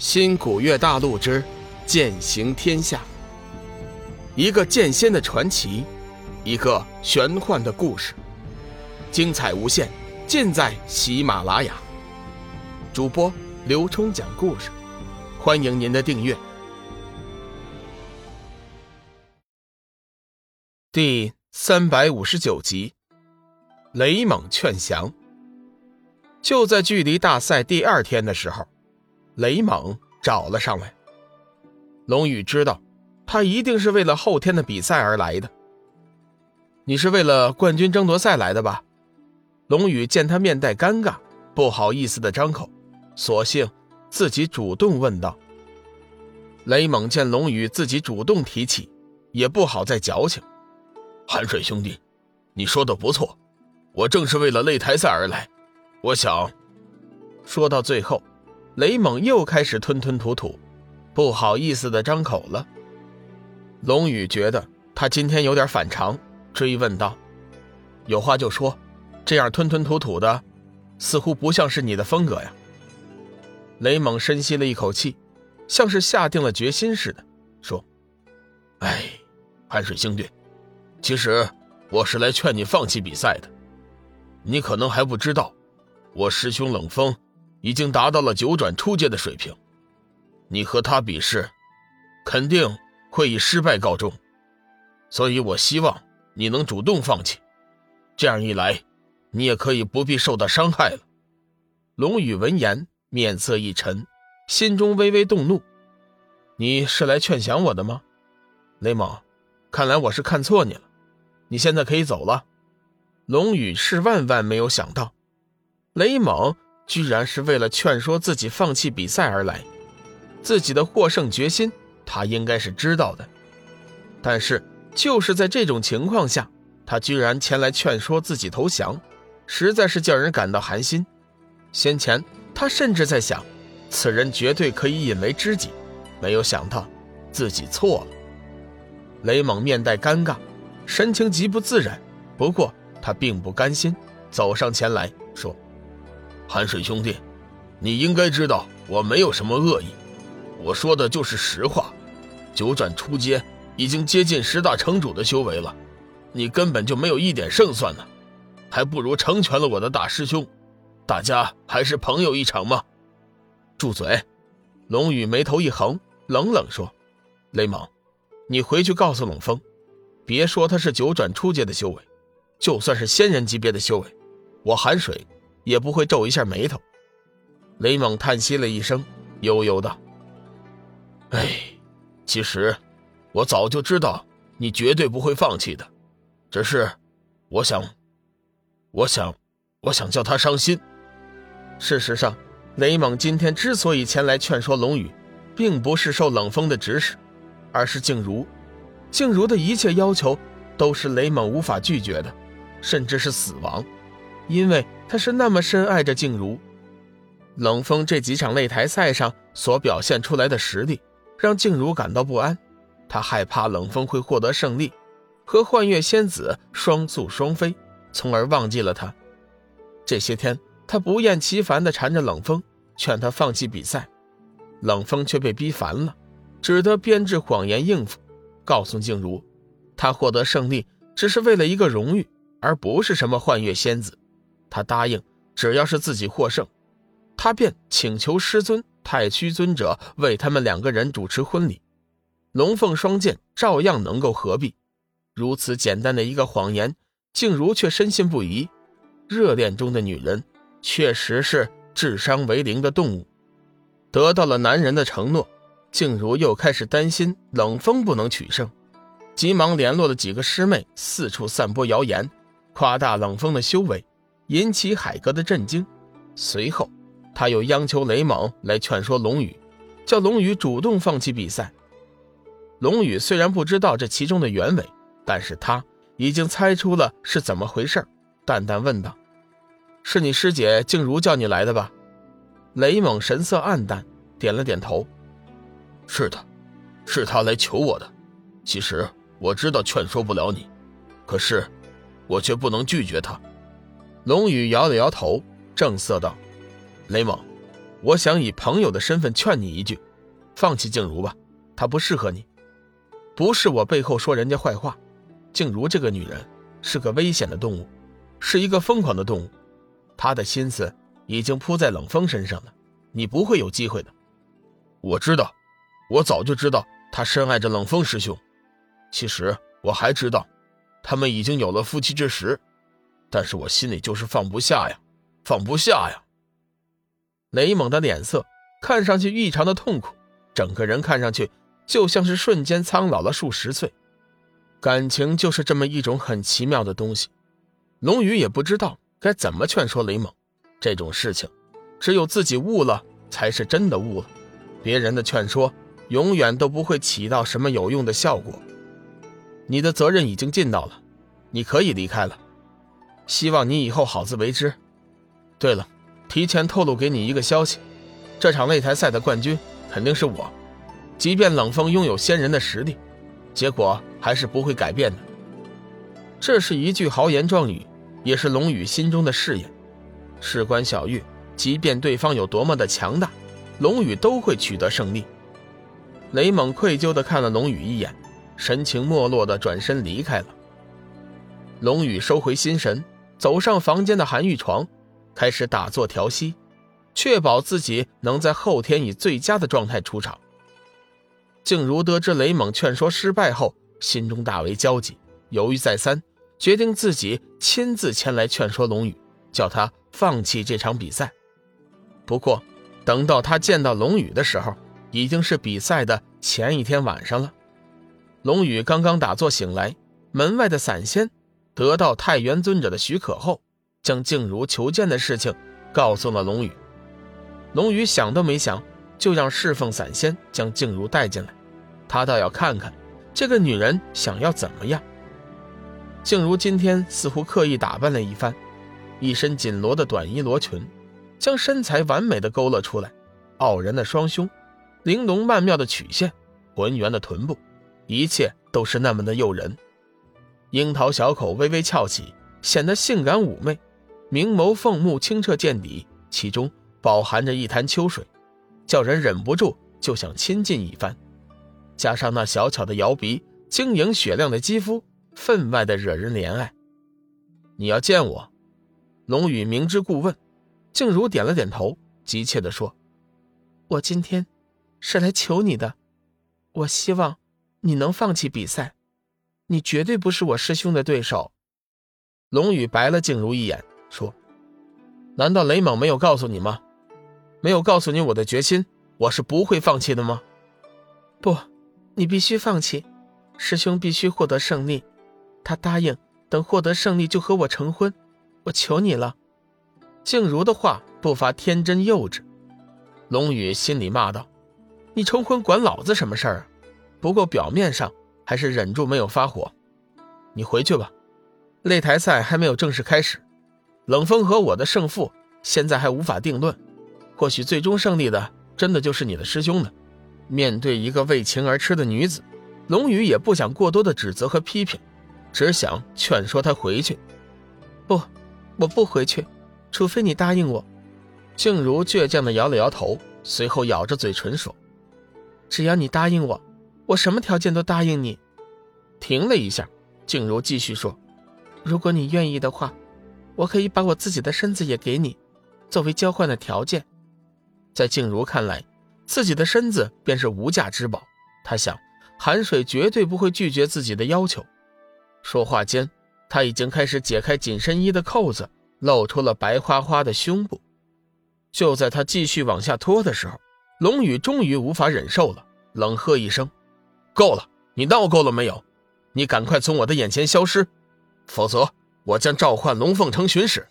新古月大陆之剑行天下，一个剑仙的传奇，一个玄幻的故事，精彩无限，尽在喜马拉雅。主播刘冲讲故事，欢迎您的订阅。第三百五十九集，雷猛劝降。就在距离大赛第二天的时候。雷猛找了上来。龙宇知道，他一定是为了后天的比赛而来的。你是为了冠军争夺赛来的吧？龙宇见他面带尴尬，不好意思的张口，索性自己主动问道。雷猛见龙宇自己主动提起，也不好再矫情。寒水兄弟，你说的不错，我正是为了擂台赛而来。我想，说到最后。雷猛又开始吞吞吐吐，不好意思的张口了。龙宇觉得他今天有点反常，追问道：“有话就说，这样吞吞吐吐的，似乎不像是你的风格呀。”雷猛深吸了一口气，像是下定了决心似的，说：“哎，寒水兄弟，其实我是来劝你放弃比赛的。你可能还不知道，我师兄冷风。”已经达到了九转初阶的水平，你和他比试，肯定会以失败告终。所以我希望你能主动放弃，这样一来，你也可以不必受到伤害了。龙宇闻言，面色一沉，心中微微动怒：“你是来劝降我的吗？雷猛，看来我是看错你了。你现在可以走了。”龙宇是万万没有想到，雷猛。居然是为了劝说自己放弃比赛而来，自己的获胜决心他应该是知道的，但是就是在这种情况下，他居然前来劝说自己投降，实在是叫人感到寒心。先前他甚至在想，此人绝对可以引为知己，没有想到自己错了。雷猛面带尴尬，神情极不自然，不过他并不甘心，走上前来说。寒水兄弟，你应该知道我没有什么恶意，我说的就是实话。九转初阶已经接近十大城主的修为了，你根本就没有一点胜算呢，还不如成全了我的大师兄，大家还是朋友一场吗？住嘴！龙宇眉头一横，冷冷说：“雷蒙，你回去告诉冷风，别说他是九转初阶的修为，就算是仙人级别的修为，我寒水。”也不会皱一下眉头。雷猛叹息了一声，悠悠道：“哎，其实我早就知道你绝对不会放弃的，只是我想，我想，我想叫他伤心。事实上，雷猛今天之所以前来劝说龙宇，并不是受冷风的指使，而是静茹。静茹的一切要求都是雷猛无法拒绝的，甚至是死亡。”因为他是那么深爱着静茹，冷风这几场擂台赛上所表现出来的实力，让静茹感到不安。他害怕冷风会获得胜利，和幻月仙子双宿双飞，从而忘记了他。这些天，他不厌其烦地缠着冷风，劝他放弃比赛。冷风却被逼烦了，只得编制谎言应付，告诉静茹，他获得胜利只是为了一个荣誉，而不是什么幻月仙子。他答应，只要是自己获胜，他便请求师尊太虚尊者为他们两个人主持婚礼，龙凤双剑照样能够合璧。如此简单的一个谎言，静茹却深信不疑。热恋中的女人确实是智商为零的动物。得到了男人的承诺，静茹又开始担心冷风不能取胜，急忙联络了几个师妹，四处散播谣言，夸大冷风的修为。引起海哥的震惊，随后他又央求雷猛来劝说龙宇，叫龙宇主动放弃比赛。龙宇虽然不知道这其中的原委，但是他已经猜出了是怎么回事淡淡问道：“是你师姐静茹叫你来的吧？”雷猛神色黯淡，点了点头：“是的，是他来求我的。其实我知道劝说不了你，可是我却不能拒绝他。”龙宇摇了摇头，正色道：“雷猛，我想以朋友的身份劝你一句，放弃静茹吧，她不适合你。不是我背后说人家坏话，静茹这个女人是个危险的动物，是一个疯狂的动物，她的心思已经扑在冷风身上了，你不会有机会的。我知道，我早就知道她深爱着冷风师兄。其实我还知道，他们已经有了夫妻之实，但是我心里就是放不下呀，放不下呀。雷猛的脸色看上去异常的痛苦，整个人看上去。就像是瞬间苍老了数十岁，感情就是这么一种很奇妙的东西。龙宇也不知道该怎么劝说雷猛，这种事情，只有自己悟了才是真的悟了，别人的劝说永远都不会起到什么有用的效果。你的责任已经尽到了，你可以离开了，希望你以后好自为之。对了，提前透露给你一个消息，这场擂台赛的冠军肯定是我。即便冷风拥有仙人的实力，结果还是不会改变的。这是一句豪言壮语，也是龙宇心中的誓言。事关小玉，即便对方有多么的强大，龙宇都会取得胜利。雷猛愧疚地看了龙宇一眼，神情没落地转身离开了。龙宇收回心神，走上房间的韩玉床，开始打坐调息，确保自己能在后天以最佳的状态出场。静茹得知雷猛劝说失败后，心中大为焦急，犹豫再三，决定自己亲自前来劝说龙宇，叫他放弃这场比赛。不过，等到他见到龙宇的时候，已经是比赛的前一天晚上了。龙宇刚刚打坐醒来，门外的散仙得到太元尊者的许可后，将静茹求见的事情告诉了龙宇。龙宇想都没想。就让侍奉散仙将静茹带进来，他倒要看看这个女人想要怎么样。静茹今天似乎刻意打扮了一番，一身紧罗的短衣罗裙，将身材完美的勾勒出来，傲人的双胸，玲珑曼妙的曲线，浑圆的臀部，一切都是那么的诱人。樱桃小口微微翘起，显得性感妩媚，明眸凤目清澈见底，其中饱含着一潭秋水。叫人忍不住就想亲近一番，加上那小巧的摇鼻、晶莹雪亮的肌肤，分外的惹人怜爱。你要见我？龙宇明知故问，静茹点了点头，急切地说：“我今天是来求你的，我希望你能放弃比赛，你绝对不是我师兄的对手。”龙宇白了静茹一眼，说：“难道雷猛没有告诉你吗？”没有告诉你我的决心，我是不会放弃的吗？不，你必须放弃。师兄必须获得胜利，他答应等获得胜利就和我成婚。我求你了。静茹的话不乏天真幼稚。龙宇心里骂道：“你成婚管老子什么事儿啊？”不过表面上还是忍住没有发火。你回去吧，擂台赛还没有正式开始，冷风和我的胜负现在还无法定论。或许最终胜利的真的就是你的师兄呢。面对一个为情而痴的女子，龙宇也不想过多的指责和批评，只想劝说她回去。不，我不回去，除非你答应我。静茹倔强的摇了摇头，随后咬着嘴唇说：“只要你答应我，我什么条件都答应你。”停了一下，静茹继续说：“如果你愿意的话，我可以把我自己的身子也给你，作为交换的条件。”在静茹看来，自己的身子便是无价之宝。她想，韩水绝对不会拒绝自己的要求。说话间，他已经开始解开紧身衣的扣子，露出了白花花的胸部。就在他继续往下拖的时候，龙宇终于无法忍受了，冷喝一声：“够了！你闹够了没有？你赶快从我的眼前消失，否则我将召唤龙凤城巡使。”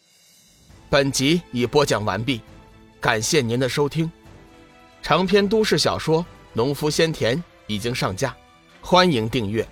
本集已播讲完毕。感谢您的收听，长篇都市小说《农夫先田》已经上架，欢迎订阅。